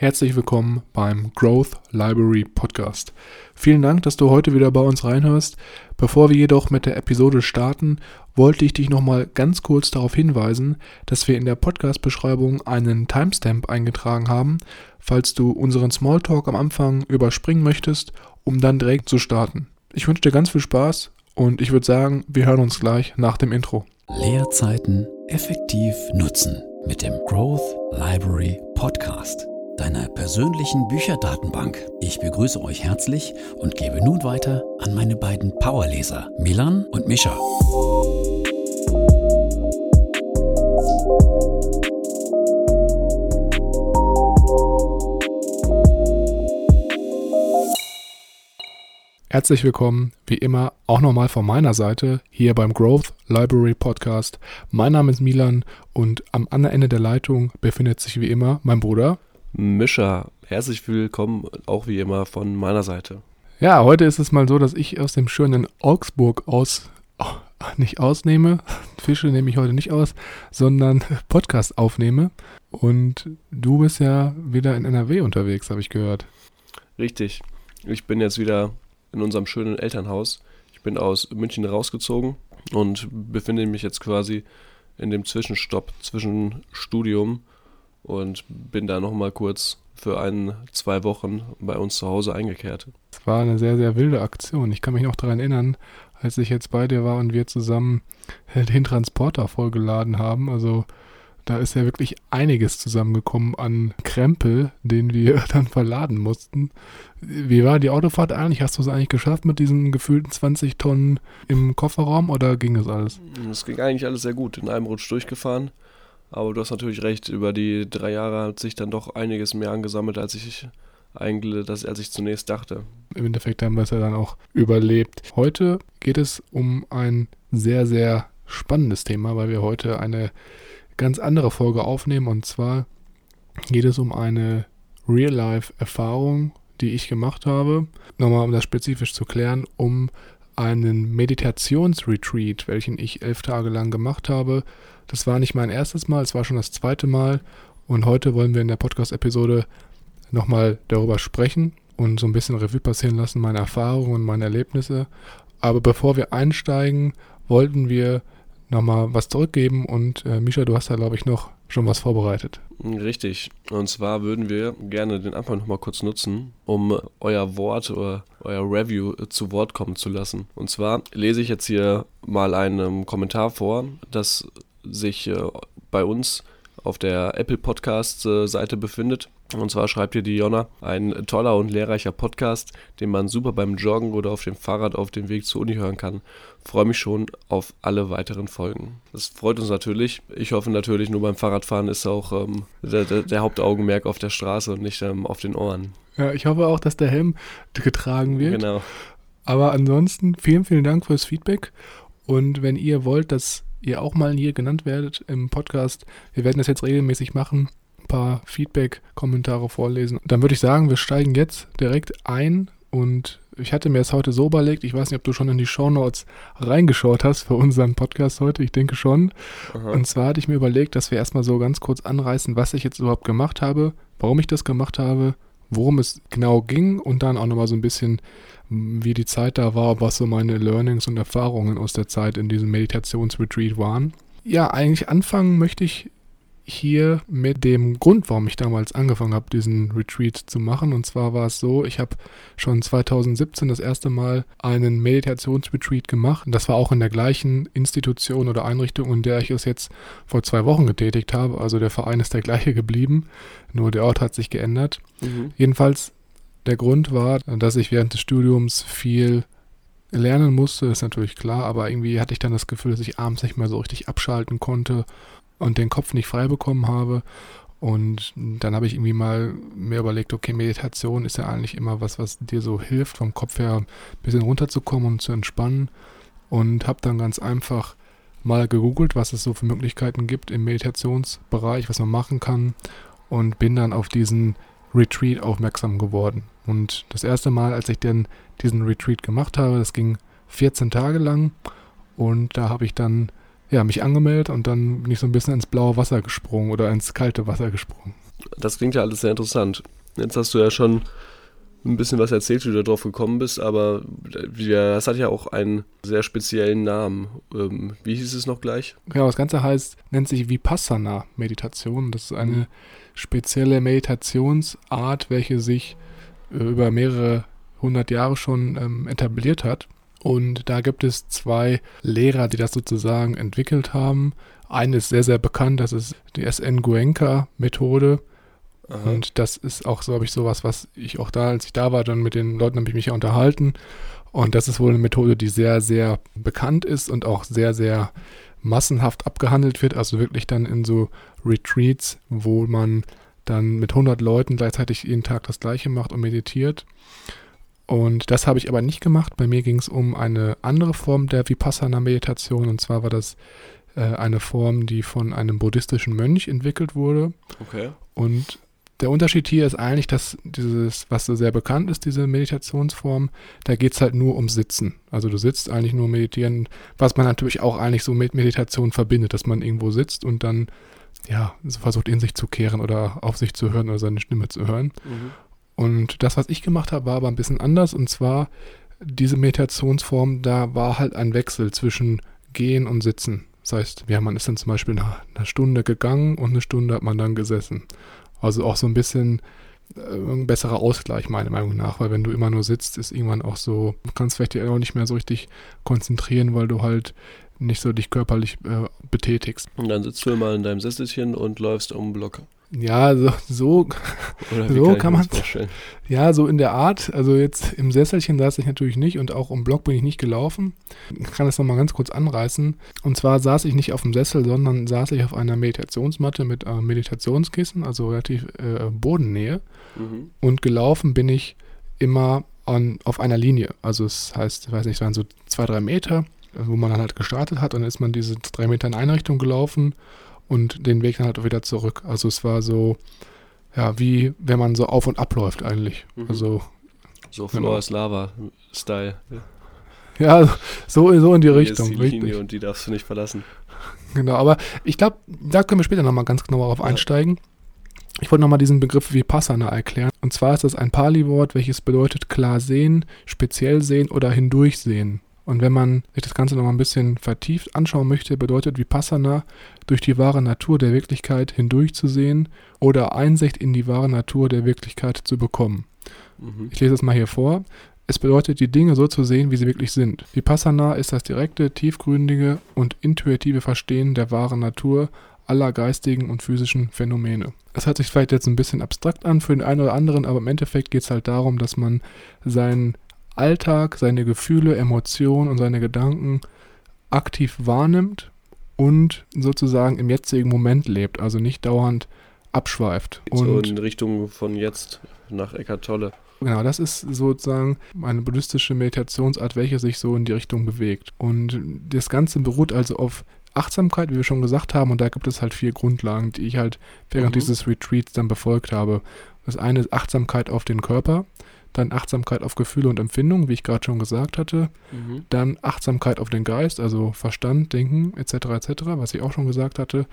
Herzlich willkommen beim Growth Library Podcast. Vielen Dank, dass du heute wieder bei uns reinhörst. Bevor wir jedoch mit der Episode starten, wollte ich dich nochmal ganz kurz darauf hinweisen, dass wir in der Podcast-Beschreibung einen Timestamp eingetragen haben, falls du unseren Smalltalk am Anfang überspringen möchtest, um dann direkt zu starten. Ich wünsche dir ganz viel Spaß und ich würde sagen, wir hören uns gleich nach dem Intro. Leerzeiten effektiv nutzen mit dem Growth Library Podcast, deiner persönlichen Bücherdatenbank. Ich begrüße euch herzlich und gebe nun weiter an meine beiden Powerleser, Milan und Mischa. Herzlich willkommen, wie immer, auch nochmal von meiner Seite hier beim Growth Library Podcast. Mein Name ist Milan und am anderen Ende der Leitung befindet sich wie immer mein Bruder Mischa. Herzlich willkommen auch wie immer von meiner Seite. Ja, heute ist es mal so, dass ich aus dem schönen Augsburg aus oh, nicht ausnehme. Fische nehme ich heute nicht aus, sondern Podcast aufnehme. Und du bist ja wieder in NRW unterwegs, habe ich gehört. Richtig. Ich bin jetzt wieder in unserem schönen Elternhaus. Ich bin aus München rausgezogen und befinde mich jetzt quasi in dem Zwischenstopp zwischen Studium und bin da nochmal kurz für ein, zwei Wochen bei uns zu Hause eingekehrt. Es war eine sehr, sehr wilde Aktion. Ich kann mich noch daran erinnern, als ich jetzt bei dir war und wir zusammen den Transporter vollgeladen haben. Also da ist ja wirklich einiges zusammengekommen an Krempel, den wir dann verladen mussten. Wie war die Autofahrt eigentlich? Hast du es eigentlich geschafft mit diesen gefühlten 20 Tonnen im Kofferraum oder ging das alles? Es ging eigentlich alles sehr gut. In einem Rutsch durchgefahren. Aber du hast natürlich recht, über die drei Jahre hat sich dann doch einiges mehr angesammelt, als ich eigentlich, als ich zunächst dachte. Im Endeffekt haben wir es ja dann auch überlebt. Heute geht es um ein sehr, sehr spannendes Thema, weil wir heute eine ganz andere Folge aufnehmen. Und zwar geht es um eine Real-Life-Erfahrung, die ich gemacht habe. Nochmal, um das spezifisch zu klären, um einen Meditationsretreat, welchen ich elf Tage lang gemacht habe. Das war nicht mein erstes Mal, es war schon das zweite Mal. Und heute wollen wir in der Podcast-Episode nochmal darüber sprechen und so ein bisschen Revue passieren lassen, meine Erfahrungen und meine Erlebnisse. Aber bevor wir einsteigen, wollten wir nochmal was zurückgeben und äh, Misha, du hast da glaube ich noch schon was vorbereitet. Richtig. Und zwar würden wir gerne den Anfang nochmal kurz nutzen, um euer Wort oder euer Review zu Wort kommen zu lassen. Und zwar lese ich jetzt hier mal einen Kommentar vor, das sich äh, bei uns auf der Apple Podcast Seite befindet. Und zwar schreibt hier die Jonna, ein toller und lehrreicher Podcast, den man super beim Joggen oder auf dem Fahrrad auf dem Weg zur Uni hören kann. Freue mich schon auf alle weiteren Folgen. Das freut uns natürlich. Ich hoffe natürlich, nur beim Fahrradfahren ist auch ähm, der, der, der, Hauptaugenmerk auf der Straße und nicht ähm, auf den Ohren. Ja, ich hoffe auch, dass der Helm getragen wird. Genau. Aber ansonsten vielen, vielen Dank fürs Feedback. Und wenn ihr wollt, dass ihr auch mal hier genannt werdet im Podcast, wir werden das jetzt regelmäßig machen, paar Feedback-Kommentare vorlesen. Dann würde ich sagen, wir steigen jetzt direkt ein und ich hatte mir es heute so überlegt, ich weiß nicht, ob du schon in die Shownotes reingeschaut hast für unseren Podcast heute, ich denke schon. Aha. Und zwar hatte ich mir überlegt, dass wir erstmal so ganz kurz anreißen, was ich jetzt überhaupt gemacht habe, warum ich das gemacht habe, worum es genau ging und dann auch nochmal so ein bisschen, wie die Zeit da war, was so meine Learnings und Erfahrungen aus der Zeit in diesem Meditationsretreat waren. Ja, eigentlich anfangen möchte ich hier mit dem Grund, warum ich damals angefangen habe, diesen Retreat zu machen. Und zwar war es so, ich habe schon 2017 das erste Mal einen Meditationsretreat gemacht. Das war auch in der gleichen Institution oder Einrichtung, in der ich es jetzt vor zwei Wochen getätigt habe. Also der Verein ist der gleiche geblieben, nur der Ort hat sich geändert. Mhm. Jedenfalls der Grund war, dass ich während des Studiums viel lernen musste, ist natürlich klar, aber irgendwie hatte ich dann das Gefühl, dass ich abends nicht mehr so richtig abschalten konnte und den Kopf nicht frei bekommen habe. Und dann habe ich irgendwie mal mir überlegt, okay, Meditation ist ja eigentlich immer was, was dir so hilft, vom Kopf her ein bisschen runterzukommen und zu entspannen. Und habe dann ganz einfach mal gegoogelt, was es so für Möglichkeiten gibt im Meditationsbereich, was man machen kann. Und bin dann auf diesen Retreat aufmerksam geworden. Und das erste Mal, als ich dann diesen Retreat gemacht habe, das ging 14 Tage lang. Und da habe ich dann ja, mich angemeldet und dann bin ich so ein bisschen ins blaue Wasser gesprungen oder ins kalte Wasser gesprungen. Das klingt ja alles sehr interessant. Jetzt hast du ja schon ein bisschen was erzählt, wie du darauf gekommen bist, aber das hat ja auch einen sehr speziellen Namen. Ähm, wie hieß es noch gleich? Genau, das Ganze heißt, nennt sich Vipassana-Meditation. Das ist eine spezielle Meditationsart, welche sich äh, über mehrere hundert Jahre schon ähm, etabliert hat. Und da gibt es zwei Lehrer, die das sozusagen entwickelt haben. Eine ist sehr, sehr bekannt, das ist die SN Goenka-Methode. Aha. Und das ist auch, glaube ich, sowas, was ich auch da, als ich da war, dann mit den Leuten habe ich mich ja unterhalten. Und das ist wohl eine Methode, die sehr, sehr bekannt ist und auch sehr, sehr massenhaft abgehandelt wird. Also wirklich dann in so Retreats, wo man dann mit 100 Leuten gleichzeitig jeden Tag das Gleiche macht und meditiert. Und das habe ich aber nicht gemacht. Bei mir ging es um eine andere Form der Vipassana-Meditation. Und zwar war das äh, eine Form, die von einem buddhistischen Mönch entwickelt wurde. Okay. Und der Unterschied hier ist eigentlich, dass dieses, was so sehr bekannt ist, diese Meditationsform, da geht es halt nur um Sitzen. Also du sitzt eigentlich nur meditieren, was man natürlich auch eigentlich so mit Meditation verbindet, dass man irgendwo sitzt und dann ja versucht in sich zu kehren oder auf sich zu hören oder seine Stimme zu hören. Mhm. Und das, was ich gemacht habe, war aber ein bisschen anders und zwar diese Meditationsform, da war halt ein Wechsel zwischen Gehen und Sitzen. Das heißt, ja, man ist dann zum Beispiel nach einer Stunde gegangen und eine Stunde hat man dann gesessen. Also auch so ein bisschen äh, ein besserer Ausgleich, meiner Meinung nach, weil wenn du immer nur sitzt, ist irgendwann auch so, du kannst vielleicht auch nicht mehr so richtig konzentrieren, weil du halt nicht so dich körperlich äh, betätigst. Und dann sitzt du immer in deinem Sesselchen und läufst um Block. Ja, so, so, so kann, kann man Ja, so in der Art. Also jetzt im Sesselchen saß ich natürlich nicht und auch im Block bin ich nicht gelaufen. Ich kann das nochmal ganz kurz anreißen. Und zwar saß ich nicht auf dem Sessel, sondern saß ich auf einer Meditationsmatte mit äh, Meditationskissen, also relativ äh, Bodennähe. Mhm. Und gelaufen bin ich immer an, auf einer Linie. Also es heißt, ich weiß nicht, es waren so zwei, drei Meter, wo man dann halt gestartet hat. Und dann ist man diese drei Meter in Einrichtung gelaufen und den Weg dann halt auch wieder zurück. Also es war so, ja, wie wenn man so auf und abläuft eigentlich. Mhm. Also so genau. Floor is Lava-Style. Ja, so, so in die Hier Richtung. Ist die Linie richtig. und die darfst du nicht verlassen. Genau, aber ich glaube, da können wir später nochmal ganz genau darauf ja. einsteigen. Ich wollte nochmal diesen Begriff Vipassana erklären. Und zwar ist das ein Pali-Wort, welches bedeutet klar sehen, speziell sehen oder hindurchsehen. Und wenn man sich das Ganze nochmal ein bisschen vertieft anschauen möchte, bedeutet Vipassana, durch die wahre Natur der Wirklichkeit hindurchzusehen oder Einsicht in die wahre Natur der Wirklichkeit zu bekommen. Mhm. Ich lese es mal hier vor. Es bedeutet, die Dinge so zu sehen, wie sie wirklich sind. Vipassana ist das direkte, tiefgründige und intuitive Verstehen der wahren Natur aller geistigen und physischen Phänomene. Das hört sich vielleicht jetzt ein bisschen abstrakt an für den einen oder anderen, aber im Endeffekt geht es halt darum, dass man seinen Alltag, seine Gefühle, Emotionen und seine Gedanken aktiv wahrnimmt und sozusagen im jetzigen Moment lebt, also nicht dauernd abschweift. So und in Richtung von jetzt nach Eckart Tolle. Genau, das ist sozusagen eine buddhistische Meditationsart, welche sich so in die Richtung bewegt. Und das Ganze beruht also auf Achtsamkeit, wie wir schon gesagt haben, und da gibt es halt vier Grundlagen, die ich halt während mhm. dieses Retreats dann befolgt habe. Das eine ist Achtsamkeit auf den Körper, dann Achtsamkeit auf Gefühle und Empfindungen, wie ich gerade schon gesagt hatte, mhm. dann Achtsamkeit auf den Geist, also Verstand, Denken etc. etc., was ich auch schon gesagt hatte,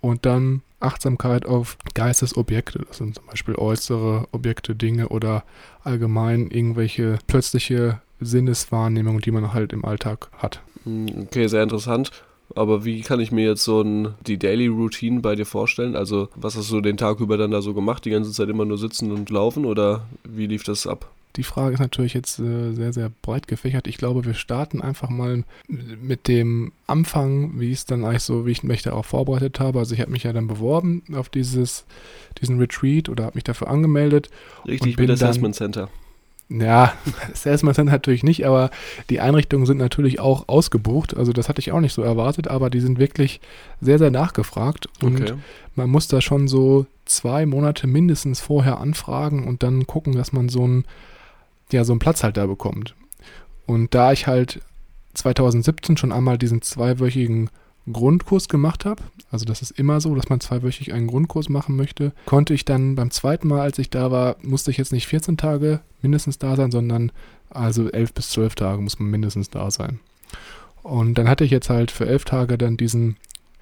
und dann Achtsamkeit auf Geistesobjekte, das sind zum Beispiel äußere Objekte, Dinge oder allgemein irgendwelche plötzliche Sinneswahrnehmungen, die man halt im Alltag hat. Hm, okay, sehr interessant. Aber wie kann ich mir jetzt so ein, die Daily Routine bei dir vorstellen? Also, was hast du den Tag über dann da so gemacht? Die ganze Zeit immer nur sitzen und laufen oder wie lief das ab? Die Frage ist natürlich jetzt äh, sehr, sehr breit gefächert. Ich glaube, wir starten einfach mal mit dem Anfang, wie es dann eigentlich so, wie ich mich darauf vorbereitet habe. Also ich habe mich ja dann beworben auf dieses, diesen Retreat oder habe mich dafür angemeldet. Richtig, wie das Assessment Center. Ja, Salesman Center natürlich nicht, aber die Einrichtungen sind natürlich auch ausgebucht. Also das hatte ich auch nicht so erwartet, aber die sind wirklich sehr, sehr nachgefragt. Und okay. man muss da schon so zwei Monate mindestens vorher anfragen und dann gucken, dass man so einen, ja, so einen Platz halt da bekommt. Und da ich halt 2017 schon einmal diesen zweiwöchigen Grundkurs gemacht habe, also das ist immer so, dass man zweiwöchig einen Grundkurs machen möchte, konnte ich dann beim zweiten Mal, als ich da war, musste ich jetzt nicht 14 Tage mindestens da sein, sondern also 11 bis 12 Tage muss man mindestens da sein. Und dann hatte ich jetzt halt für 11 Tage dann diesen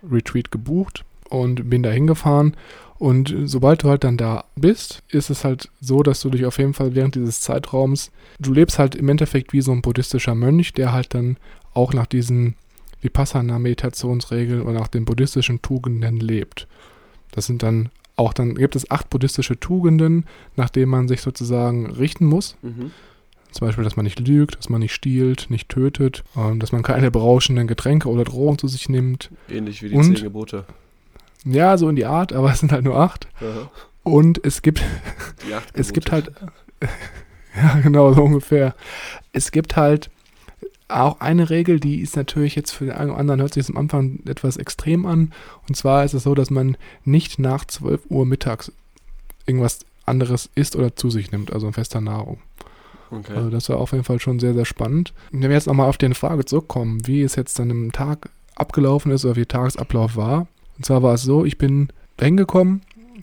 Retreat gebucht und bin da hingefahren. Und sobald du halt dann da bist, ist es halt so, dass du dich auf jeden Fall während dieses Zeitraums, du lebst halt im Endeffekt wie so ein buddhistischer Mönch, der halt dann auch nach diesen Vipassana-Meditationsregeln oder nach den buddhistischen Tugenden lebt. Das sind dann auch dann gibt es acht buddhistische Tugenden, nach denen man sich sozusagen richten muss. Mhm. Zum Beispiel, dass man nicht lügt, dass man nicht stiehlt, nicht tötet, ähm, dass man keine berauschenden Getränke oder Drohungen zu sich nimmt. Ähnlich wie die Und, zehn Gebote. Ja, so in die Art, aber es sind halt nur acht. Aha. Und es gibt, es gibt halt, ja genau, so ungefähr. Es gibt halt auch eine Regel, die ist natürlich jetzt für den einen oder anderen, hört sich am Anfang etwas extrem an. Und zwar ist es so, dass man nicht nach 12 Uhr mittags irgendwas anderes isst oder zu sich nimmt, also in fester Nahrung. Okay. Also das war auf jeden Fall schon sehr, sehr spannend. Wenn wir jetzt nochmal auf die Frage zurückkommen, wie es jetzt dann im Tag abgelaufen ist oder wie der Tagesablauf war. Und zwar war es so, ich bin hingekommen,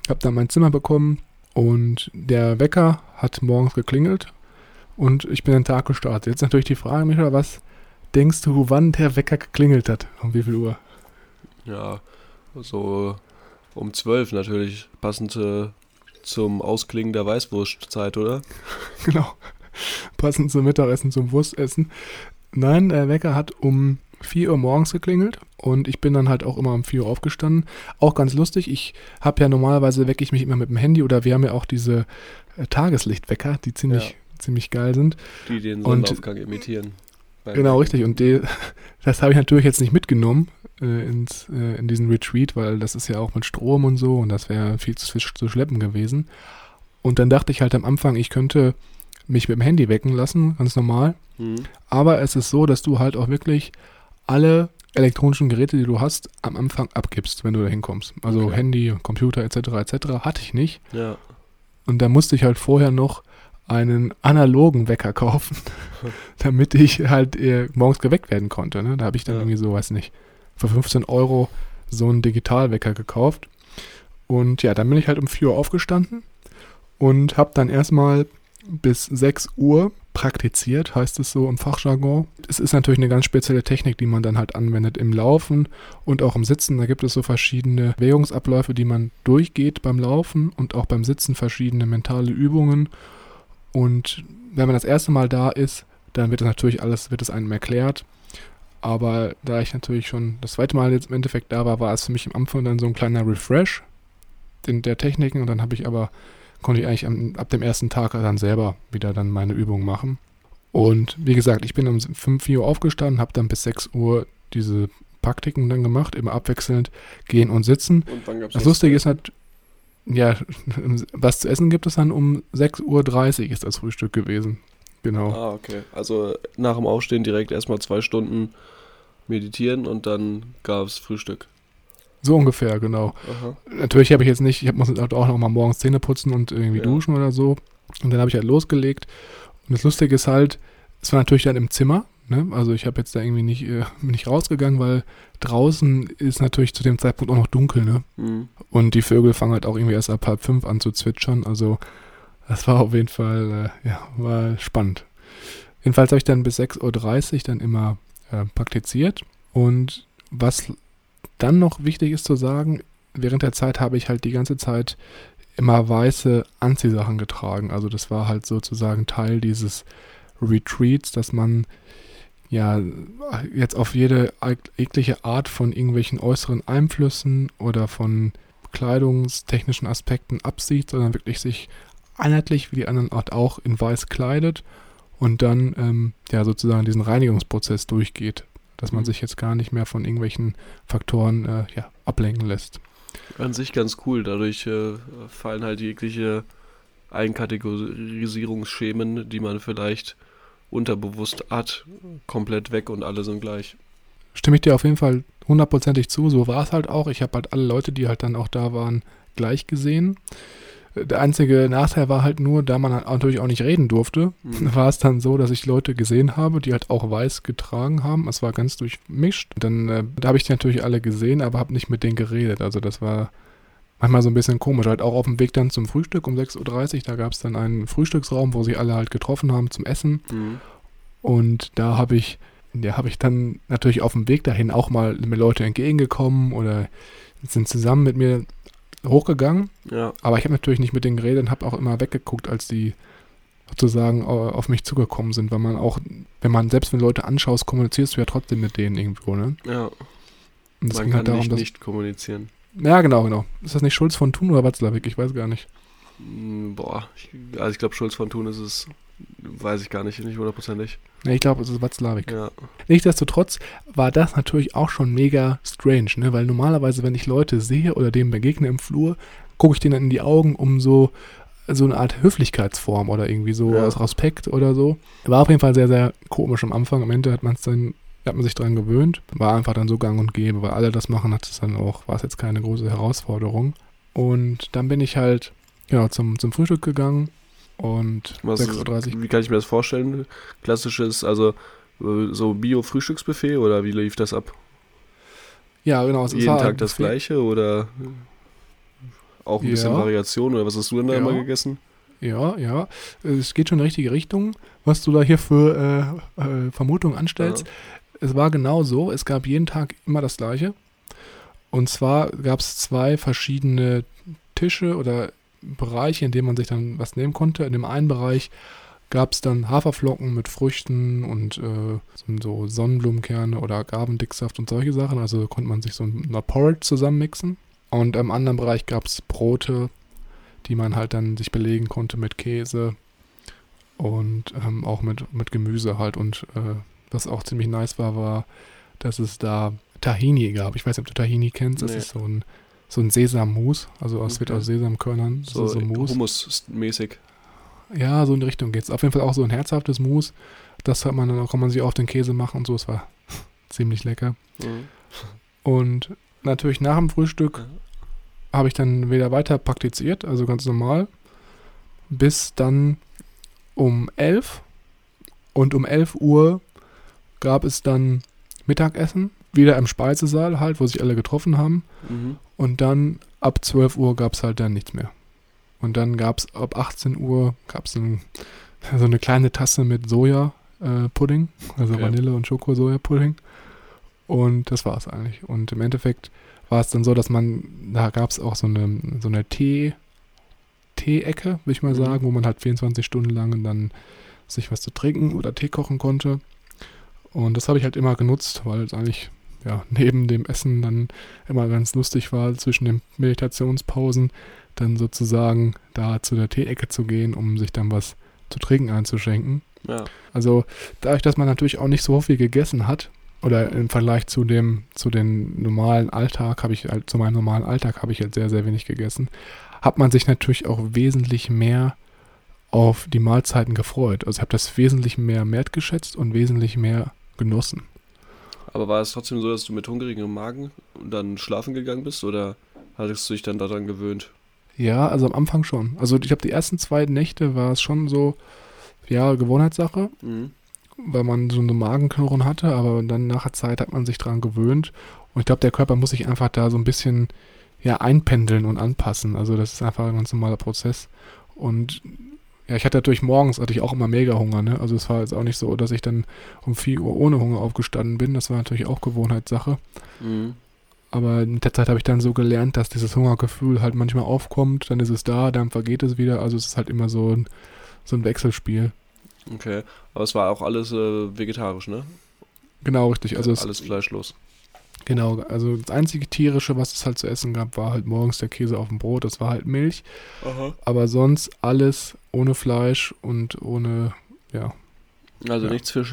habe dann mein Zimmer bekommen und der Wecker hat morgens geklingelt und ich bin den Tag gestartet. Jetzt natürlich die Frage, Michael, was denkst du, wann der Wecker geklingelt hat? Um wie viel Uhr? Ja, so um zwölf natürlich, passend äh, zum Ausklingen der Weißwurstzeit, oder? genau, passend zum Mittagessen, zum Wurstessen. Nein, der Wecker hat um 4 Uhr morgens geklingelt und ich bin dann halt auch immer um 4 Uhr aufgestanden. Auch ganz lustig, ich habe ja normalerweise wecke ich mich immer mit dem Handy oder wir haben ja auch diese äh, Tageslichtwecker, die ziemlich ja ziemlich geil sind. Die den Sonnenaufgang und, imitieren. Genau, richtig. Und die, das habe ich natürlich jetzt nicht mitgenommen äh, ins, äh, in diesen Retreat, weil das ist ja auch mit Strom und so und das wäre viel zu, zu schleppen gewesen. Und dann dachte ich halt am Anfang, ich könnte mich mit dem Handy wecken lassen, ganz normal. Mhm. Aber es ist so, dass du halt auch wirklich alle elektronischen Geräte, die du hast, am Anfang abgibst, wenn du da hinkommst. Also okay. Handy, Computer etc. etc. hatte ich nicht. Ja. Und da musste ich halt vorher noch einen analogen Wecker kaufen, damit ich halt äh, morgens geweckt werden konnte. Ne? Da habe ich dann ja. irgendwie so, weiß nicht, für 15 Euro so einen Digitalwecker gekauft. Und ja, dann bin ich halt um 4 Uhr aufgestanden und habe dann erstmal bis 6 Uhr praktiziert, heißt es so im Fachjargon. Es ist natürlich eine ganz spezielle Technik, die man dann halt anwendet im Laufen und auch im Sitzen. Da gibt es so verschiedene Bewegungsabläufe, die man durchgeht beim Laufen und auch beim Sitzen verschiedene mentale Übungen. Und wenn man das erste Mal da ist, dann wird das natürlich alles, wird es einem erklärt. Aber da ich natürlich schon das zweite Mal jetzt im Endeffekt da war, war es für mich am Anfang dann so ein kleiner Refresh in der Techniken und dann habe ich aber, konnte ich eigentlich am, ab dem ersten Tag dann selber wieder dann meine Übungen machen. Und wie gesagt, ich bin um 5 Uhr aufgestanden, habe dann bis 6 Uhr diese Praktiken dann gemacht, immer abwechselnd gehen und sitzen. Und das Lustige ist halt, ja, was zu essen gibt es dann um 6.30 Uhr ist das Frühstück gewesen. Genau. Ah, okay. Also nach dem Aufstehen direkt erstmal zwei Stunden meditieren und dann gab es Frühstück. So ungefähr, genau. Aha. Natürlich habe ich jetzt nicht, ich muss halt auch noch mal morgens Zähne putzen und irgendwie ja. duschen oder so. Und dann habe ich halt losgelegt. Und das Lustige ist halt, es war natürlich dann im Zimmer. Ne? Also ich habe jetzt da irgendwie nicht, äh, nicht rausgegangen, weil draußen ist natürlich zu dem Zeitpunkt auch noch dunkel. Ne? Mhm. Und die Vögel fangen halt auch irgendwie erst ab halb fünf an zu zwitschern. Also das war auf jeden Fall, äh, ja, war spannend. Jedenfalls habe ich dann bis 6.30 Uhr dann immer äh, praktiziert. Und was dann noch wichtig ist zu sagen, während der Zeit habe ich halt die ganze Zeit immer weiße Anziehsachen getragen. Also das war halt sozusagen Teil dieses Retreats, dass man ja jetzt auf jede jegliche Art von irgendwelchen äußeren Einflüssen oder von kleidungstechnischen Aspekten absieht, sondern wirklich sich einheitlich wie die anderen Art auch in weiß kleidet und dann ähm, ja sozusagen diesen Reinigungsprozess durchgeht, dass man mhm. sich jetzt gar nicht mehr von irgendwelchen Faktoren äh, ja, ablenken lässt. An sich ganz cool, dadurch äh, fallen halt jegliche Einkategorisierungsschemen, die man vielleicht unterbewusst hat, komplett weg und alle sind gleich. Stimme ich dir auf jeden Fall hundertprozentig zu. So war es halt auch. Ich habe halt alle Leute, die halt dann auch da waren, gleich gesehen. Der einzige Nachteil war halt nur, da man halt natürlich auch nicht reden durfte, mhm. war es dann so, dass ich Leute gesehen habe, die halt auch weiß getragen haben. Es war ganz durchmischt. Dann äh, da habe ich die natürlich alle gesehen, aber habe nicht mit denen geredet. Also das war manchmal so ein bisschen komisch. Halt auch auf dem Weg dann zum Frühstück um 6.30 Uhr, da gab es dann einen Frühstücksraum, wo sich alle halt getroffen haben zum Essen. Mhm. Und da habe ich, ja, habe ich dann natürlich auf dem Weg dahin auch mal mir Leute entgegengekommen oder sind zusammen mit mir hochgegangen. Ja. Aber ich habe natürlich nicht mit denen geredet und habe auch immer weggeguckt, als die sozusagen auf mich zugekommen sind, weil man auch, wenn man, selbst wenn Leute anschaust, kommunizierst du ja trotzdem mit denen irgendwo, ne? Ja. Und Man kann halt darum, nicht, nicht kommunizieren. Ja, genau, genau. Ist das nicht Schulz von Thun oder Watzlawick? Ich weiß gar nicht. Hm, Boah, ich, also ich glaube, Schulz von Thun ist es, weiß ich gar nicht, nicht hundertprozentig. Ne, ich glaube, es ist Watzlawick. Ja. Nichtsdestotrotz war das natürlich auch schon mega strange, ne? Weil normalerweise, wenn ich Leute sehe oder denen begegne im Flur, gucke ich denen dann in die Augen, um so so eine Art Höflichkeitsform oder irgendwie so Ja. aus Respekt oder so. War auf jeden Fall sehr, sehr komisch am Anfang. Am Ende hat man es dann, hat man sich dran gewöhnt. War einfach dann so gang und gäbe, weil alle das machen, hat es dann auch, war es jetzt keine große Herausforderung. Und dann bin ich halt, genau, zum, zum Frühstück gegangen und Was, 6.30 Uhr. Wie kann ich mir das vorstellen? Klassisches, also äh, so Bio-Frühstücksbuffet oder wie lief das ab? Ja, genau. es Jeden Tag das Buffet. gleiche oder auch ein bisschen Ja. Variation oder was hast du denn da Ja. immer gegessen? Ja, ja. Es geht schon in die richtige Richtung, was du da hier für äh, äh, Vermutungen anstellst. Es war genau so. Es gab jeden Tag immer das Gleiche. Und zwar gab es zwei verschiedene Tische oder Bereiche, in denen man sich dann was nehmen konnte. In dem einen Bereich gab es dann Haferflocken mit Früchten und äh, so- so Sonnenblumenkerne oder Agavendicksaft und solche Sachen. Also konnte man sich so ein Porridge zusammenmixen. Und im anderen Bereich gab es Brote, die man halt dann sich belegen konnte mit Käse und ähm, auch mit, mit Gemüse halt. Und äh, was auch ziemlich nice war, war, dass es da Tahini gab. Ich weiß nicht, ob du Tahini kennst. Das Nee. ist so ein, so ein Sesammus. Also es wird Okay. aus Sesamkörnern. So, so, so Mus. Hummus-mäßig. Ja, so in die Richtung geht's. Auf jeden Fall auch so ein herzhaftes Mus. Das hat man dann, kann man sich auf den Käse machen und so. Es war ziemlich lecker. Mhm. Und natürlich nach dem Frühstück habe ich dann wieder weiter praktiziert, also ganz normal, bis dann um 11 und um 11 Uhr gab es dann Mittagessen, wieder im Speisesaal halt, wo sich alle getroffen haben Mhm. und dann ab 12 Uhr gab es halt dann nichts mehr. Und dann gab es ab 18 Uhr gab es ein, so eine kleine Tasse mit Soja-Pudding, äh, also Okay. Vanille- und Schoko-Soja-Pudding. Und das war es eigentlich. Und im Endeffekt war es dann so, dass man, da gab es auch so eine, so eine Tee, Tee-Ecke, würde ich mal Mhm. sagen, wo man halt 24 Stunden lang dann sich was zu trinken oder Tee kochen konnte. Und das habe ich halt immer genutzt, weil es eigentlich ja, neben dem Essen dann immer ganz lustig war, zwischen den Meditationspausen dann sozusagen da zu der Tee-Ecke zu gehen, um sich dann was zu trinken einzuschenken. Ja. Also dadurch, dass man natürlich auch nicht so viel gegessen hat, oder im Vergleich zu dem, zu den normalen Alltag, habe ich halt, zu meinem normalen Alltag habe ich halt sehr, sehr wenig gegessen, hat man sich natürlich auch wesentlich mehr auf die Mahlzeiten gefreut. Also ich habe das wesentlich mehr wertgeschätzt und wesentlich mehr genossen. Aber war es trotzdem so, dass du mit hungrigem Magen dann schlafen gegangen bist oder hattest du dich dann daran gewöhnt? Ja, also am Anfang schon. Also ich glaube, die ersten zwei Nächte war es schon so, ja, Gewohnheitssache, Mhm. weil man so eine Magenknurren hatte, aber dann nach der Zeit hat man sich dran gewöhnt. Und ich glaube, der Körper muss sich einfach da so ein bisschen ja, einpendeln und anpassen. Also das ist einfach ein ganz normaler Prozess. Und ja, ich hatte natürlich morgens hatte ich auch immer mega Hunger, ne? Also es war jetzt auch nicht so, dass ich dann um 4 Uhr ohne Hunger aufgestanden bin. Das war natürlich auch Gewohnheitssache. Mhm. Aber mit der Zeit habe ich dann so gelernt, dass dieses Hungergefühl halt manchmal aufkommt, dann ist es da, dann vergeht es wieder. Also es ist halt immer so ein, so ein Wechselspiel. Okay. Aber es war auch alles äh, vegetarisch, ne? Genau, richtig. Also es, alles fleischlos. Genau, also das einzige tierische, was es halt zu essen gab, war halt morgens der Käse auf dem Brot, das war halt Milch. Aha. Aber sonst alles ohne Fleisch und ohne, ja. Also Ja. nichts, für,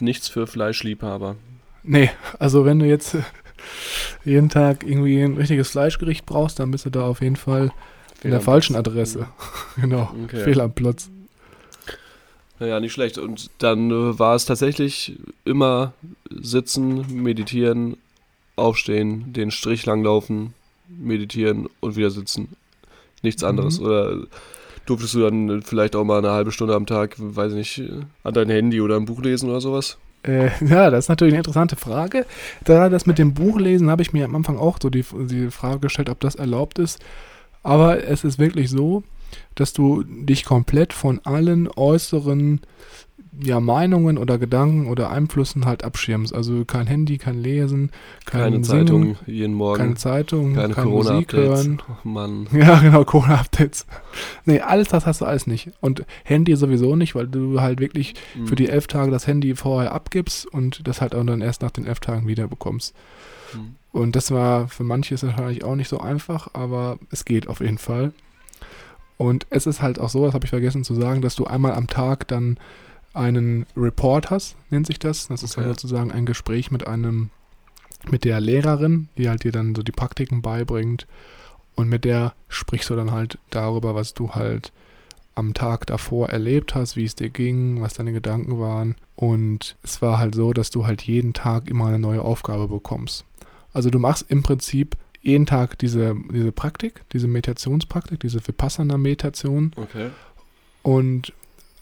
nichts für Fleischliebhaber. Nee, also wenn du jetzt jeden Tag irgendwie ein richtiges Fleischgericht brauchst, dann bist du da auf jeden Fall in Fehl der am falschen Platz. Adresse. genau, Okay. Fehl am Platz. Naja, nicht schlecht. Und dann äh, war es tatsächlich immer sitzen, meditieren, aufstehen, den Strich langlaufen, meditieren und wieder sitzen. Nichts anderes. Mhm. Oder durftest du dann vielleicht auch mal eine halbe Stunde am Tag, weiß ich nicht, an dein Handy oder ein Buch lesen oder sowas? Äh, ja, das ist natürlich eine interessante Frage. Da das mit dem Buchlesen habe ich mir am Anfang auch so die, die Frage gestellt, ob das erlaubt ist. Aber es ist wirklich so, dass du dich komplett von allen äußeren ja, Meinungen oder Gedanken oder Einflüssen halt abschirmst. Also kein Handy, kein Lesen, kein keine Singen, Zeitung jeden Morgen. Keine Zeitung, keine, keine Musik hören. Oh Mann. Ja, genau, Corona-Updates. Nee, alles das hast du alles nicht. Und Handy sowieso nicht, weil du halt wirklich mhm. für die elf Tage das Handy vorher abgibst und das halt auch dann erst nach den elf Tagen wieder bekommst. Mhm. Und das war für manche wahrscheinlich auch nicht so einfach, aber es geht auf jeden Fall. Und es ist halt auch so, das habe ich vergessen zu sagen, dass du einmal am Tag dann einen Report hast, nennt sich das. Das ist okay. dann sozusagen ein Gespräch mit einem, mit der Lehrerin, die halt dir dann so die Praktiken beibringt. Und mit der sprichst du dann halt darüber, was du halt am Tag davor erlebt hast, wie es dir ging, was deine Gedanken waren. Und es war halt so, dass du halt jeden Tag immer eine neue Aufgabe bekommst. Also du machst im Prinzip jeden Tag diese, diese Praktik, diese Meditationspraktik, diese Vipassana-Meditation. Okay. Und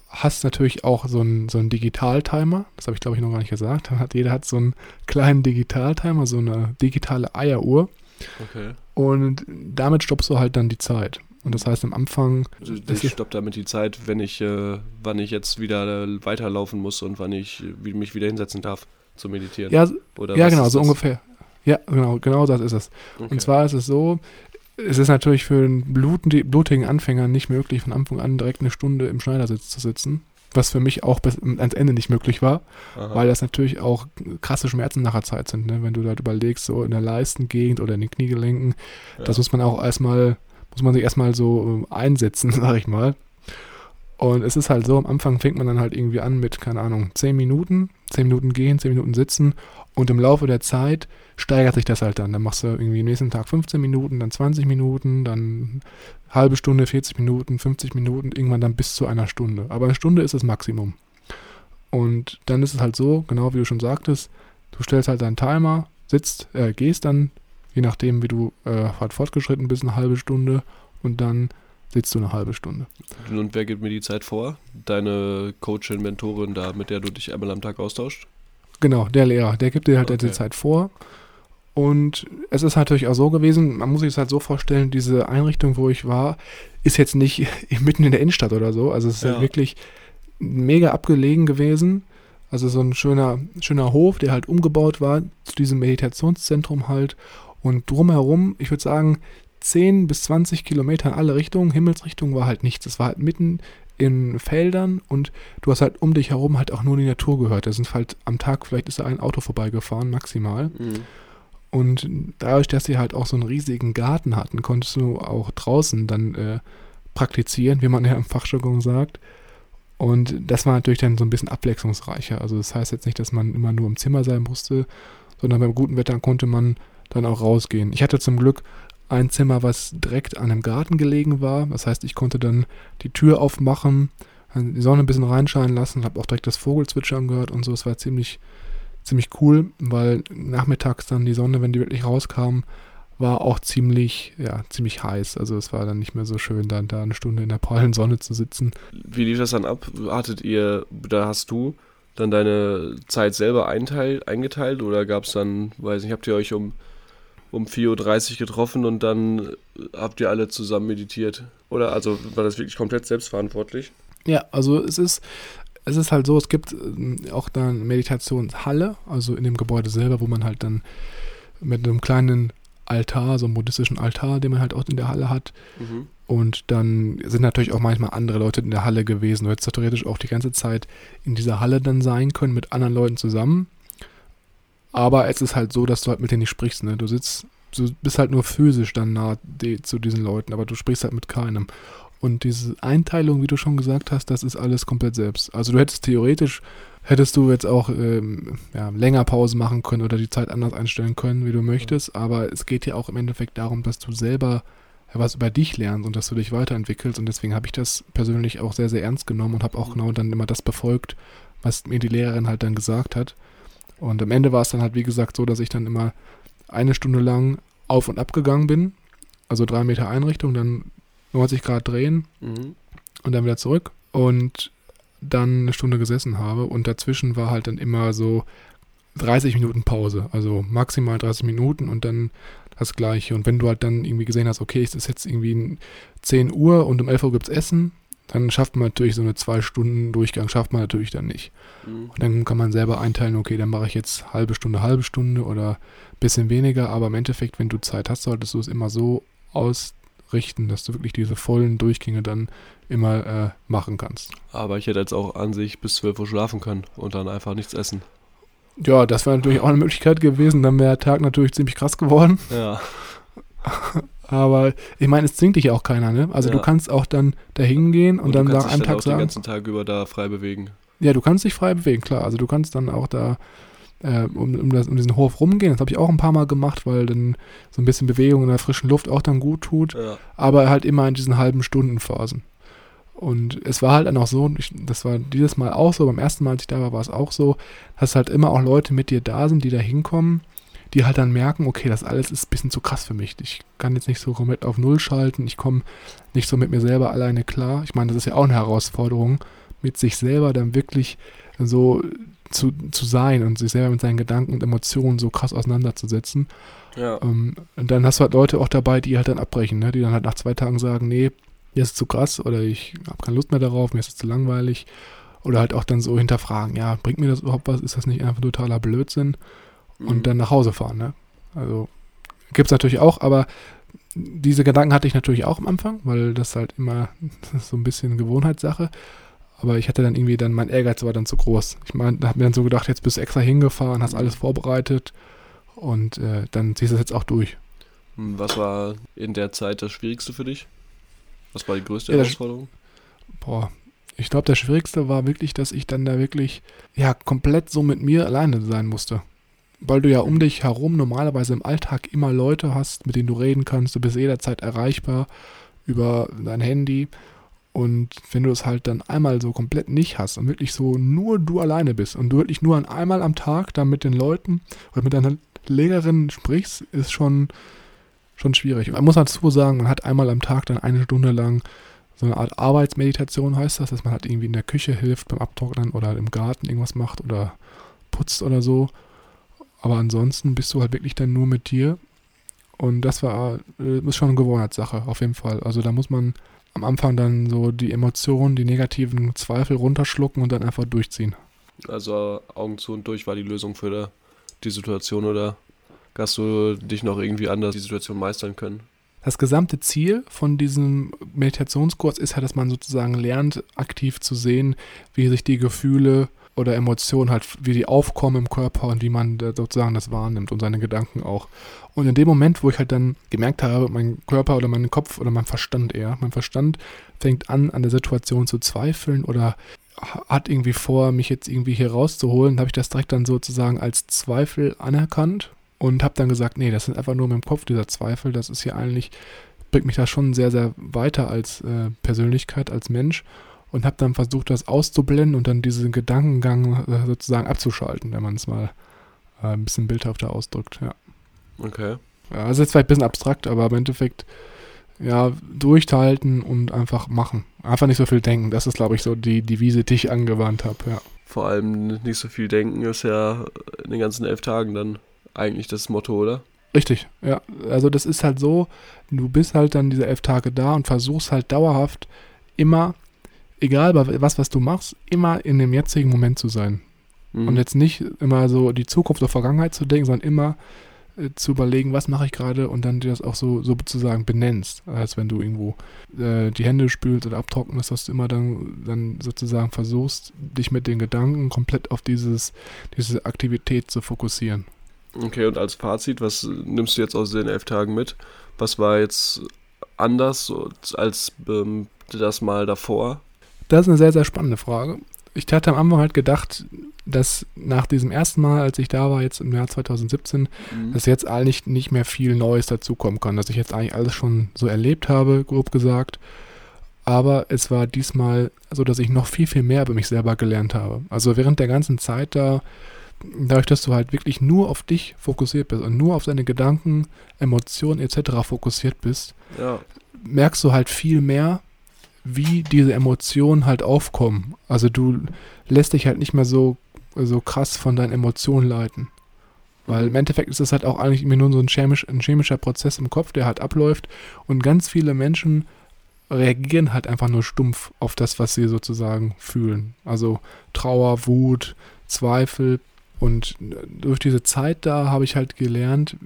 hast natürlich auch so einen, so einen Digitaltimer. Das habe ich, glaube ich, noch gar nicht gesagt. Hat, jeder hat so einen kleinen Digitaltimer, so eine digitale Eieruhr. Okay. Und damit stoppst du halt dann die Zeit. Und das heißt am Anfang. Also ich stoppe damit die Zeit, wenn ich, äh, wann ich jetzt wieder äh, weiterlaufen muss und wann ich wie, mich wieder hinsetzen darf zu meditieren. Ja, ja genau, so das? ungefähr. Ja, genau, genau das ist es. Okay. Und zwar ist es so, es ist natürlich für einen blutigen Anfänger nicht möglich, von Anfang an direkt eine Stunde im Schneidersitz zu sitzen. Was für mich auch bis ans Ende nicht möglich war, Aha. weil das natürlich auch krasse Schmerzen nach der Zeit sind. Ne? Wenn du da überlegst, so in der Leistengegend oder in den Kniegelenken, ja. das muss man auch erstmal, muss man sich erstmal so ähm, einsetzen, sag ich mal. Und es ist halt so, am Anfang fängt man dann halt irgendwie an mit, keine Ahnung, 10 Minuten, 10 Minuten gehen, 10 Minuten sitzen und im Laufe der Zeit steigert sich das halt dann. Dann machst du irgendwie nächsten Tag 15 Minuten, dann 20 Minuten, dann halbe Stunde, 40 Minuten, 50 Minuten, irgendwann dann bis zu einer Stunde. Aber eine Stunde ist das Maximum. Und dann ist es halt so, genau wie du schon sagtest, du stellst halt deinen Timer, sitzt, äh, gehst dann, je nachdem, wie du äh, halt fortgeschritten bist, eine halbe Stunde und dann sitzt du eine halbe Stunde. Und wer gibt mir die Zeit vor? Deine Coachin, Mentorin da, mit der du dich einmal am Tag austauscht? Genau, der Lehrer, der gibt dir halt okay. die Zeit vor. Und es ist natürlich auch so gewesen, man muss sich es halt so vorstellen, diese Einrichtung, wo ich war, ist jetzt nicht mitten in der Innenstadt oder so. Also es ist ja. halt wirklich mega abgelegen gewesen. Also so ein schöner, schöner Hof, der halt umgebaut war zu diesem Meditationszentrum halt. Und drumherum, ich würde sagen, 10 bis 20 Kilometer in alle Richtungen, Himmelsrichtung war halt nichts. Es war halt mitten in Feldern und du hast halt um dich herum halt auch nur die Natur gehört. Da sind halt am Tag, vielleicht ist da ein Auto vorbeigefahren, maximal. Mhm. Und dadurch, dass sie halt auch so einen riesigen Garten hatten, konntest du auch draußen dann äh, praktizieren, wie man ja im Fachjargon sagt. Und das war natürlich dann so ein bisschen abwechslungsreicher. Also das heißt jetzt nicht, dass man immer nur im Zimmer sein musste, sondern beim guten Wetter konnte man dann auch rausgehen. Ich hatte zum Glück ein Zimmer, was direkt an einem Garten gelegen war. Das heißt, ich konnte dann die Tür aufmachen, die Sonne ein bisschen reinscheinen lassen, habe auch direkt das Vogelzwitschern gehört und so. Es war ziemlich, ziemlich cool, weil nachmittags dann die Sonne, wenn die wirklich rauskam, war auch ziemlich, ja, ziemlich heiß. Also es war dann nicht mehr so schön, dann da eine Stunde in der prallen Sonne zu sitzen. Wie lief das dann ab? Hattet ihr, da hast du dann deine Zeit selber einteil, eingeteilt oder gab es dann, weiß nicht, habt ihr euch um um 4.30 Uhr getroffen und dann habt ihr alle zusammen meditiert. Oder also war das wirklich komplett selbstverantwortlich? Ja, also es ist, es ist halt so, es gibt äh, auch dann Meditationshalle, also in dem Gebäude selber, wo man halt dann mit einem kleinen Altar, so einem buddhistischen Altar, den man halt auch in der Halle hat. Mhm. Und dann sind natürlich auch manchmal andere Leute in der Halle gewesen. Du hättest theoretisch auch die ganze Zeit in dieser Halle dann sein können mit anderen Leuten zusammen. Aber es ist halt so, dass du halt mit denen nicht sprichst. Ne? Du sitzt, du bist halt nur physisch dann nah die, zu diesen Leuten, aber du sprichst halt mit keinem. Und diese Einteilung, wie du schon gesagt hast, das ist alles komplett selbst. Also du hättest theoretisch, hättest du jetzt auch ähm, ja, länger Pause machen können oder die Zeit anders einstellen können, wie du möchtest. Aber es geht ja auch im Endeffekt darum, dass du selber was über dich lernst und dass du dich weiterentwickelst. Und deswegen habe ich das persönlich auch sehr, sehr ernst genommen und habe auch genau dann immer das befolgt, was mir die Lehrerin halt dann gesagt hat. Und am Ende war es dann halt, wie gesagt, so, dass ich dann immer eine Stunde lang auf und ab gegangen bin. Also drei Meter Einrichtung, dann 90 Grad drehen mhm. und dann wieder zurück. Und dann eine Stunde gesessen habe. Und dazwischen war halt dann immer so 30 Minuten Pause. Also maximal 30 Minuten und dann das Gleiche. Und wenn du halt dann irgendwie gesehen hast, okay, es ist jetzt irgendwie 10 Uhr und um 11 Uhr gibt es Essen, dann schafft man natürlich so eine zwei Stunden Durchgang, schafft man natürlich dann nicht. Mhm. Und dann kann man selber einteilen, okay, dann mache ich jetzt halbe Stunde, halbe Stunde oder ein bisschen weniger, aber im Endeffekt, wenn du Zeit hast, solltest du es immer so ausrichten, dass du wirklich diese vollen Durchgänge dann immer äh, machen kannst. Aber ich hätte jetzt auch an sich bis 12 Uhr schlafen können und dann einfach nichts essen. Ja, das wäre natürlich auch eine Möglichkeit gewesen, dann wäre der Tag natürlich ziemlich krass geworden. Ja. Aber ich meine, es zwingt dich auch keiner, ne? Also ja. du kannst auch dann da hingehen und, und dann nach einem Tag auch sagen. den ganzen Tag über da frei bewegen. Ja, du kannst dich frei bewegen, klar. Also du kannst dann auch da äh, um, um, das, um diesen Hof rumgehen. Das habe ich auch ein paar Mal gemacht, weil dann so ein bisschen Bewegung in der frischen Luft auch dann gut tut. Ja. Aber halt immer in diesen halben Stundenphasen. Und es war halt dann auch so, ich, das war dieses Mal auch so, beim ersten Mal, als ich da war, war es auch so, dass halt immer auch Leute mit dir da sind, die da hinkommen die halt dann merken, okay, das alles ist ein bisschen zu krass für mich. Ich kann jetzt nicht so komplett auf Null schalten, ich komme nicht so mit mir selber alleine klar. Ich meine, das ist ja auch eine Herausforderung, mit sich selber dann wirklich so zu, zu sein und sich selber mit seinen Gedanken und Emotionen so krass auseinanderzusetzen. Ja. Ähm, und dann hast du halt Leute auch dabei, die halt dann abbrechen, ne? die dann halt nach zwei Tagen sagen, nee, mir ist es zu krass oder ich habe keine Lust mehr darauf, mir ist es zu langweilig. Oder halt auch dann so hinterfragen, ja, bringt mir das überhaupt was? Ist das nicht einfach totaler Blödsinn? Und mhm. dann nach Hause fahren. Ne? Also gibt es natürlich auch, aber diese Gedanken hatte ich natürlich auch am Anfang, weil das halt immer das so ein bisschen Gewohnheitssache. Aber ich hatte dann irgendwie dann, mein Ehrgeiz war dann zu groß. Ich meine, da habe mir dann so gedacht, jetzt bist du extra hingefahren, hast alles vorbereitet und äh, dann ziehst du es jetzt auch durch. Was war in der Zeit das Schwierigste für dich? Was war die größte ja, Herausforderung? Boah, ich glaube, das Schwierigste war wirklich, dass ich dann da wirklich, ja, komplett so mit mir alleine sein musste weil du ja um dich herum normalerweise im Alltag immer Leute hast, mit denen du reden kannst. Du bist jederzeit erreichbar über dein Handy. Und wenn du es halt dann einmal so komplett nicht hast und wirklich so nur du alleine bist und du wirklich nur einmal am Tag dann mit den Leuten oder mit deiner Lehrerin sprichst, ist schon, schon schwierig. Man muss dazu sagen, man hat einmal am Tag dann eine Stunde lang so eine Art Arbeitsmeditation heißt das, dass man halt irgendwie in der Küche hilft beim Abtrocknen oder im Garten irgendwas macht oder putzt oder so. Aber ansonsten bist du halt wirklich dann nur mit dir. Und das war äh, ist schon eine Gewohnheitssache, auf jeden Fall. Also da muss man am Anfang dann so die Emotionen, die negativen Zweifel runterschlucken und dann einfach durchziehen. Also Augen zu und durch war die Lösung für die Situation oder hast du dich noch irgendwie anders die Situation meistern können? Das gesamte Ziel von diesem Meditationskurs ist ja, dass man sozusagen lernt, aktiv zu sehen, wie sich die Gefühle oder Emotionen halt, wie die aufkommen im Körper und wie man sozusagen das wahrnimmt und seine Gedanken auch. Und in dem Moment, wo ich halt dann gemerkt habe, mein Körper oder mein Kopf oder mein Verstand eher, mein Verstand fängt an, an der Situation zu zweifeln oder hat irgendwie vor, mich jetzt irgendwie hier rauszuholen, habe ich das direkt dann sozusagen als Zweifel anerkannt und habe dann gesagt, nee, das sind einfach nur in meinem Kopf dieser Zweifel, das ist hier eigentlich, bringt mich da schon sehr, sehr weiter als äh, Persönlichkeit, als Mensch und habe dann versucht, das auszublenden und dann diesen Gedankengang äh, sozusagen abzuschalten, wenn man es mal äh, ein bisschen bildhafter ausdrückt, ja. Okay. Ja, also jetzt vielleicht ein bisschen abstrakt, aber im Endeffekt, ja, durchhalten und einfach machen. Einfach nicht so viel denken. Das ist, glaube ich, so die Devise, die ich angewandt habe, ja. Vor allem nicht so viel denken ist ja in den ganzen elf Tagen dann eigentlich das Motto, oder? Richtig, ja. Also das ist halt so, du bist halt dann diese elf Tage da und versuchst halt dauerhaft immer egal was, was du machst, immer in dem jetzigen Moment zu sein. Mhm. Und jetzt nicht immer so die Zukunft oder Vergangenheit zu denken, sondern immer äh, zu überlegen, was mache ich gerade und dann dir das auch so, sozusagen benennst. Als wenn du irgendwo äh, die Hände spülst oder abtrocknest, dass du immer dann, dann sozusagen versuchst, dich mit den Gedanken komplett auf dieses, diese Aktivität zu fokussieren. Okay, und als Fazit, was nimmst du jetzt aus den elf Tagen mit? Was war jetzt anders als ähm, das Mal davor? Das ist eine sehr, sehr spannende Frage. Ich hatte am Anfang halt gedacht, dass nach diesem ersten Mal, als ich da war, jetzt im Jahr 2017, mhm. dass jetzt eigentlich nicht mehr viel Neues dazukommen kann, dass ich jetzt eigentlich alles schon so erlebt habe, grob gesagt. Aber es war diesmal so, dass ich noch viel, viel mehr über mich selber gelernt habe. Also während der ganzen Zeit da, dadurch, dass du halt wirklich nur auf dich fokussiert bist und nur auf deine Gedanken, Emotionen etc. fokussiert bist, ja. merkst du halt viel mehr, wie diese Emotionen halt aufkommen. Also du lässt dich halt nicht mehr so, so krass von deinen Emotionen leiten. Weil im Endeffekt ist das halt auch eigentlich nur so ein, chemisch, ein chemischer Prozess im Kopf, der halt abläuft. Und ganz viele Menschen reagieren halt einfach nur stumpf auf das, was sie sozusagen fühlen. Also Trauer, Wut, Zweifel. Und durch diese Zeit da habe ich halt gelernt,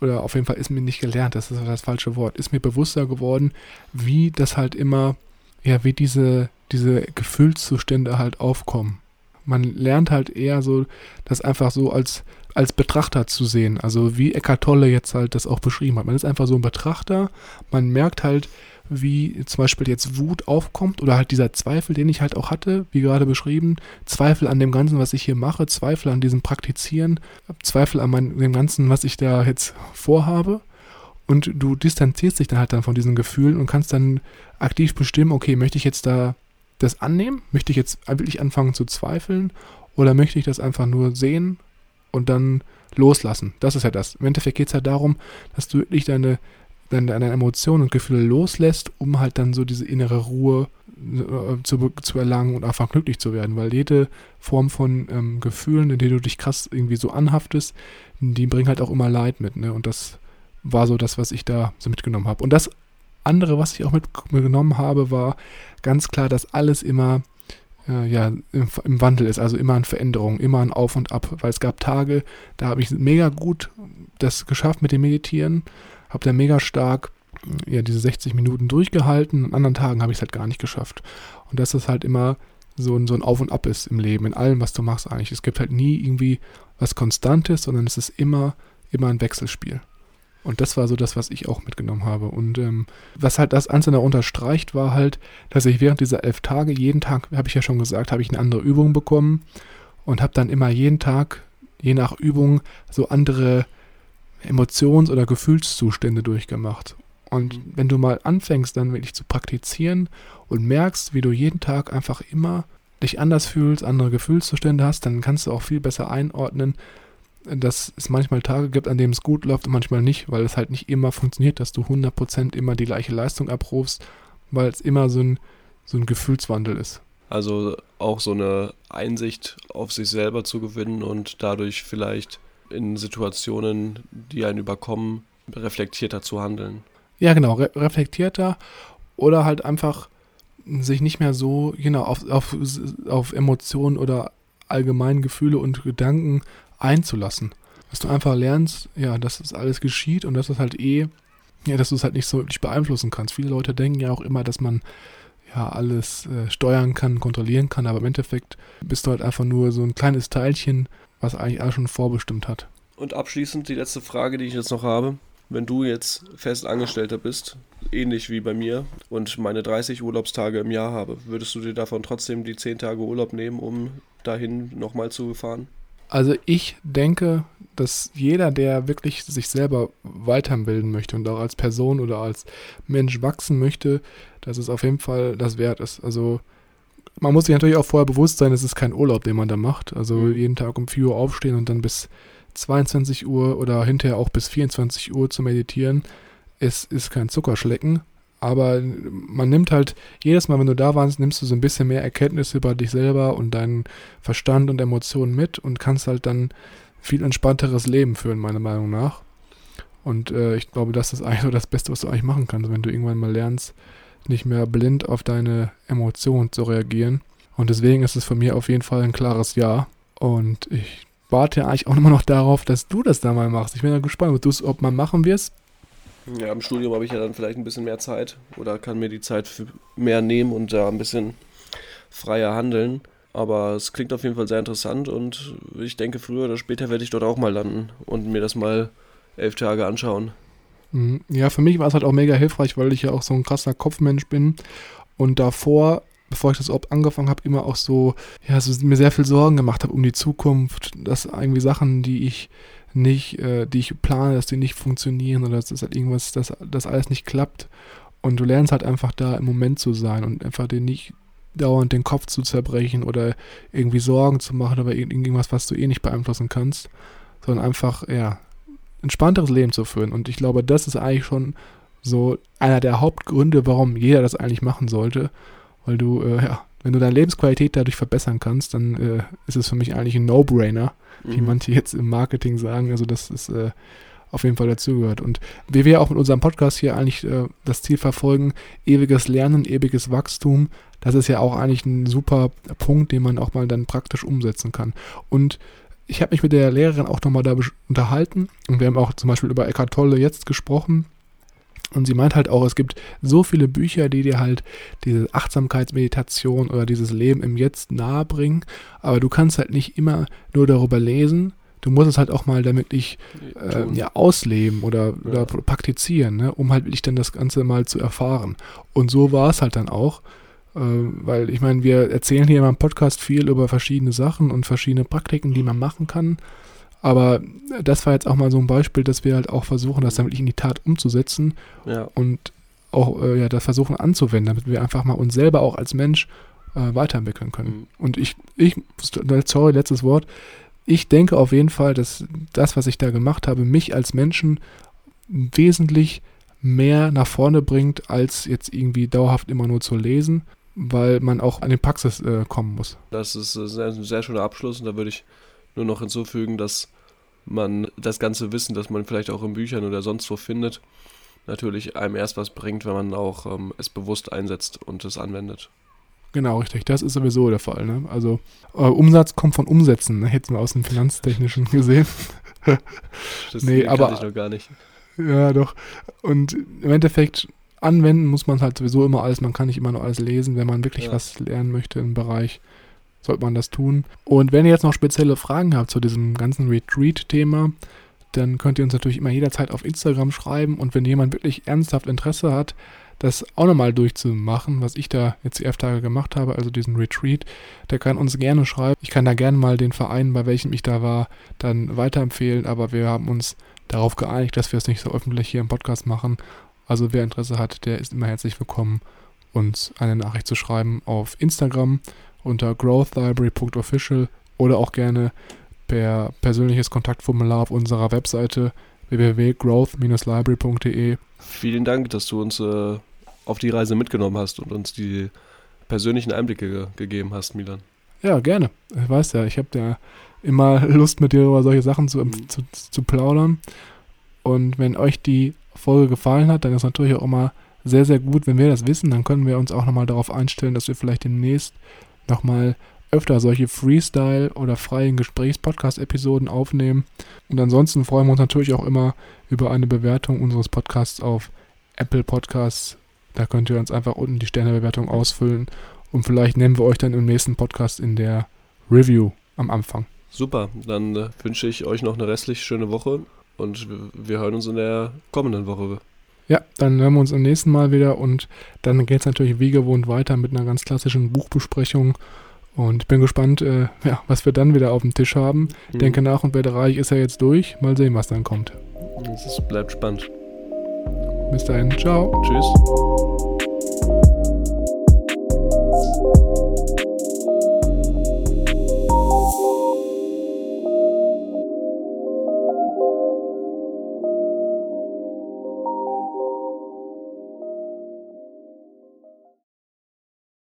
oder auf jeden Fall ist mir nicht gelernt, das ist das falsche Wort, ist mir bewusster geworden, wie das halt immer, ja, wie diese, diese Gefühlszustände halt aufkommen. Man lernt halt eher so, das einfach so als, als Betrachter zu sehen. Also wie Eckart Tolle jetzt halt das auch beschrieben hat. Man ist einfach so ein Betrachter, man merkt halt, wie zum Beispiel jetzt Wut aufkommt oder halt dieser Zweifel, den ich halt auch hatte, wie gerade beschrieben, Zweifel an dem Ganzen, was ich hier mache, Zweifel an diesem Praktizieren, Zweifel an mein, dem Ganzen, was ich da jetzt vorhabe. Und du distanzierst dich dann halt dann von diesen Gefühlen und kannst dann aktiv bestimmen, okay, möchte ich jetzt da das annehmen? Möchte ich jetzt wirklich anfangen zu zweifeln? Oder möchte ich das einfach nur sehen und dann loslassen? Das ist ja das. Im Endeffekt geht es ja darum, dass du wirklich deine dann deine Emotionen und Gefühle loslässt, um halt dann so diese innere Ruhe äh, zu, zu erlangen und einfach glücklich zu werden. Weil jede Form von ähm, Gefühlen, in denen du dich krass irgendwie so anhaftest, die bringen halt auch immer Leid mit. Ne? Und das war so das, was ich da so mitgenommen habe. Und das andere, was ich auch mitgenommen habe, war ganz klar, dass alles immer äh, ja, im, im, Wandel ist, also immer an Veränderung, immer an Auf und Ab. Weil es gab Tage, da habe ich mega gut das geschafft mit dem Meditieren habe da mega stark ja, diese 60 Minuten durchgehalten. An anderen Tagen habe ich es halt gar nicht geschafft. Und dass das halt immer so ein, so ein Auf und Ab ist im Leben, in allem, was du machst eigentlich. Es gibt halt nie irgendwie was Konstantes, sondern es ist immer, immer ein Wechselspiel. Und das war so das, was ich auch mitgenommen habe. Und ähm, was halt das Einzelne unterstreicht, war halt, dass ich während dieser elf Tage, jeden Tag, habe ich ja schon gesagt, habe ich eine andere Übung bekommen und habe dann immer jeden Tag, je nach Übung, so andere Emotions- oder Gefühlszustände durchgemacht. Und mhm. wenn du mal anfängst, dann wirklich zu praktizieren und merkst, wie du jeden Tag einfach immer dich anders fühlst, andere Gefühlszustände hast, dann kannst du auch viel besser einordnen, dass es manchmal Tage gibt, an denen es gut läuft und manchmal nicht, weil es halt nicht immer funktioniert, dass du 100% immer die gleiche Leistung abrufst, weil es immer so ein, so ein Gefühlswandel ist. Also auch so eine Einsicht auf sich selber zu gewinnen und dadurch vielleicht in Situationen, die einen überkommen, reflektierter zu handeln. Ja, genau, re reflektierter oder halt einfach sich nicht mehr so genau auf, auf, auf Emotionen oder allgemeinen Gefühle und Gedanken einzulassen. Dass du einfach lernst, ja, dass das alles geschieht und dass es halt eh, ja, dass du es halt nicht so wirklich beeinflussen kannst. Viele Leute denken ja auch immer, dass man ja alles äh, steuern kann, kontrollieren kann, aber im Endeffekt bist du halt einfach nur so ein kleines Teilchen was eigentlich alles schon vorbestimmt hat. Und abschließend die letzte Frage, die ich jetzt noch habe. Wenn du jetzt fest Angestellter bist, ähnlich wie bei mir, und meine 30 Urlaubstage im Jahr habe, würdest du dir davon trotzdem die 10 Tage Urlaub nehmen, um dahin nochmal zu fahren? Also ich denke, dass jeder, der wirklich sich selber weiterbilden möchte und auch als Person oder als Mensch wachsen möchte, dass es auf jeden Fall das wert ist. Also man muss sich natürlich auch vorher bewusst sein, es ist kein Urlaub, den man da macht. Also mhm. jeden Tag um 4 Uhr aufstehen und dann bis 22 Uhr oder hinterher auch bis 24 Uhr zu meditieren. Es ist kein Zuckerschlecken, aber man nimmt halt, jedes Mal, wenn du da warst, nimmst du so ein bisschen mehr Erkenntnisse über dich selber und deinen Verstand und Emotionen mit und kannst halt dann viel entspannteres Leben führen, meiner Meinung nach. Und äh, ich glaube, das ist eigentlich so das Beste, was du eigentlich machen kannst, wenn du irgendwann mal lernst, nicht mehr blind auf deine Emotionen zu reagieren. Und deswegen ist es für mich auf jeden Fall ein klares Ja. Und ich warte eigentlich auch immer noch darauf, dass du das da mal machst. Ich bin ja gespannt, ob du es ob man machen wirst. Ja, im Studium habe ich ja dann vielleicht ein bisschen mehr Zeit oder kann mir die Zeit mehr nehmen und da ein bisschen freier handeln. Aber es klingt auf jeden Fall sehr interessant und ich denke, früher oder später werde ich dort auch mal landen und mir das mal elf Tage anschauen. Mhm. Ja, für mich war es halt auch mega hilfreich, weil ich ja auch so ein krasser Kopfmensch bin und davor, bevor ich das überhaupt angefangen habe, immer auch so, ja, so mir sehr viel Sorgen gemacht habe um die Zukunft, dass irgendwie Sachen, die ich nicht, äh, die ich plane, dass die nicht funktionieren oder dass das halt irgendwas, dass das alles nicht klappt. Und du lernst halt einfach da im Moment zu sein und einfach dir nicht dauernd den Kopf zu zerbrechen oder irgendwie Sorgen zu machen über irgendwas, was du eh nicht beeinflussen kannst, sondern einfach, ja, entspannteres Leben zu führen. Und ich glaube, das ist eigentlich schon so einer der Hauptgründe, warum jeder das eigentlich machen sollte. Weil du, äh, ja, wenn du deine Lebensqualität dadurch verbessern kannst, dann äh, ist es für mich eigentlich ein No-Brainer, mhm. wie manche jetzt im Marketing sagen. Also das ist äh, auf jeden Fall dazugehört. Und wie wir auch mit unserem Podcast hier eigentlich äh, das Ziel verfolgen, ewiges Lernen, ewiges Wachstum, das ist ja auch eigentlich ein super Punkt, den man auch mal dann praktisch umsetzen kann. Und ich habe mich mit der Lehrerin auch nochmal da unterhalten und wir haben auch zum Beispiel über Eckhart Tolle jetzt gesprochen. Und sie meint halt auch, es gibt so viele Bücher, die dir halt diese Achtsamkeitsmeditation oder dieses Leben im Jetzt nahe bringen, aber du kannst halt nicht immer nur darüber lesen, du musst es halt auch mal damit nicht äh, ja, ausleben oder, ja. oder praktizieren, ne, um halt wirklich dann das Ganze mal zu erfahren. Und so war es halt dann auch, äh, weil ich meine, wir erzählen hier im Podcast viel über verschiedene Sachen und verschiedene Praktiken, die man machen kann. Aber das war jetzt auch mal so ein Beispiel, dass wir halt auch versuchen, das dann wirklich in die Tat umzusetzen ja. und auch äh, ja, das versuchen anzuwenden, damit wir einfach mal uns selber auch als Mensch äh, weiterentwickeln können. Mhm. Und ich, ich, sorry, letztes Wort, ich denke auf jeden Fall, dass das, was ich da gemacht habe, mich als Menschen wesentlich mehr nach vorne bringt, als jetzt irgendwie dauerhaft immer nur zu lesen, weil man auch an die Praxis äh, kommen muss. Das ist ein sehr, sehr schöner Abschluss und da würde ich nur noch hinzufügen, dass man das ganze Wissen, das man vielleicht auch in Büchern oder sonst wo findet, natürlich einem erst was bringt, wenn man auch ähm, es bewusst einsetzt und es anwendet. Genau, richtig. Das ist sowieso der Fall. Ne? Also äh, Umsatz kommt von Umsätzen, ne? hätten wir aus dem Finanztechnischen gesehen. das nee, aber, ich noch gar nicht. Ja, doch. Und im Endeffekt anwenden muss man halt sowieso immer alles. Man kann nicht immer nur alles lesen. Wenn man wirklich ja. was lernen möchte im Bereich, sollte man das tun. Und wenn ihr jetzt noch spezielle Fragen habt zu diesem ganzen Retreat-Thema, dann könnt ihr uns natürlich immer jederzeit auf Instagram schreiben. Und wenn jemand wirklich ernsthaft Interesse hat, das auch nochmal durchzumachen, was ich da jetzt die elf Tage gemacht habe, also diesen Retreat, der kann uns gerne schreiben. Ich kann da gerne mal den Verein, bei welchem ich da war, dann weiterempfehlen, aber wir haben uns darauf geeinigt, dass wir es nicht so öffentlich hier im Podcast machen. Also wer Interesse hat, der ist immer herzlich willkommen, uns eine Nachricht zu schreiben auf Instagram unter growthlibrary.official oder auch gerne per persönliches Kontaktformular auf unserer Webseite www.growth-library.de. Vielen Dank, dass du uns äh, auf die Reise mitgenommen hast und uns die persönlichen Einblicke ge gegeben hast, Milan. Ja, gerne. Ich weiß ja, ich habe ja immer Lust, mit dir über solche Sachen zu, mhm. zu, zu plaudern. Und wenn euch die Folge gefallen hat, dann ist natürlich auch immer sehr, sehr gut, wenn wir das wissen. Dann können wir uns auch nochmal darauf einstellen, dass wir vielleicht demnächst nochmal öfter solche Freestyle- oder freien Gesprächs-Podcast-Episoden aufnehmen. Und ansonsten freuen wir uns natürlich auch immer über eine Bewertung unseres Podcasts auf Apple Podcasts. Da könnt ihr uns einfach unten die Sternebewertung ausfüllen und vielleicht nehmen wir euch dann im nächsten Podcast in der Review am Anfang. Super, dann äh, wünsche ich euch noch eine restlich schöne Woche und wir hören uns in der kommenden Woche. Ja, dann hören wir uns am nächsten Mal wieder und dann geht es natürlich wie gewohnt weiter mit einer ganz klassischen Buchbesprechung. Und bin gespannt, äh, ja, was wir dann wieder auf dem Tisch haben. Mhm. Denke nach und werde reich ist ja jetzt durch. Mal sehen, was dann kommt. Es bleibt spannend. Bis dahin, ciao. Tschüss.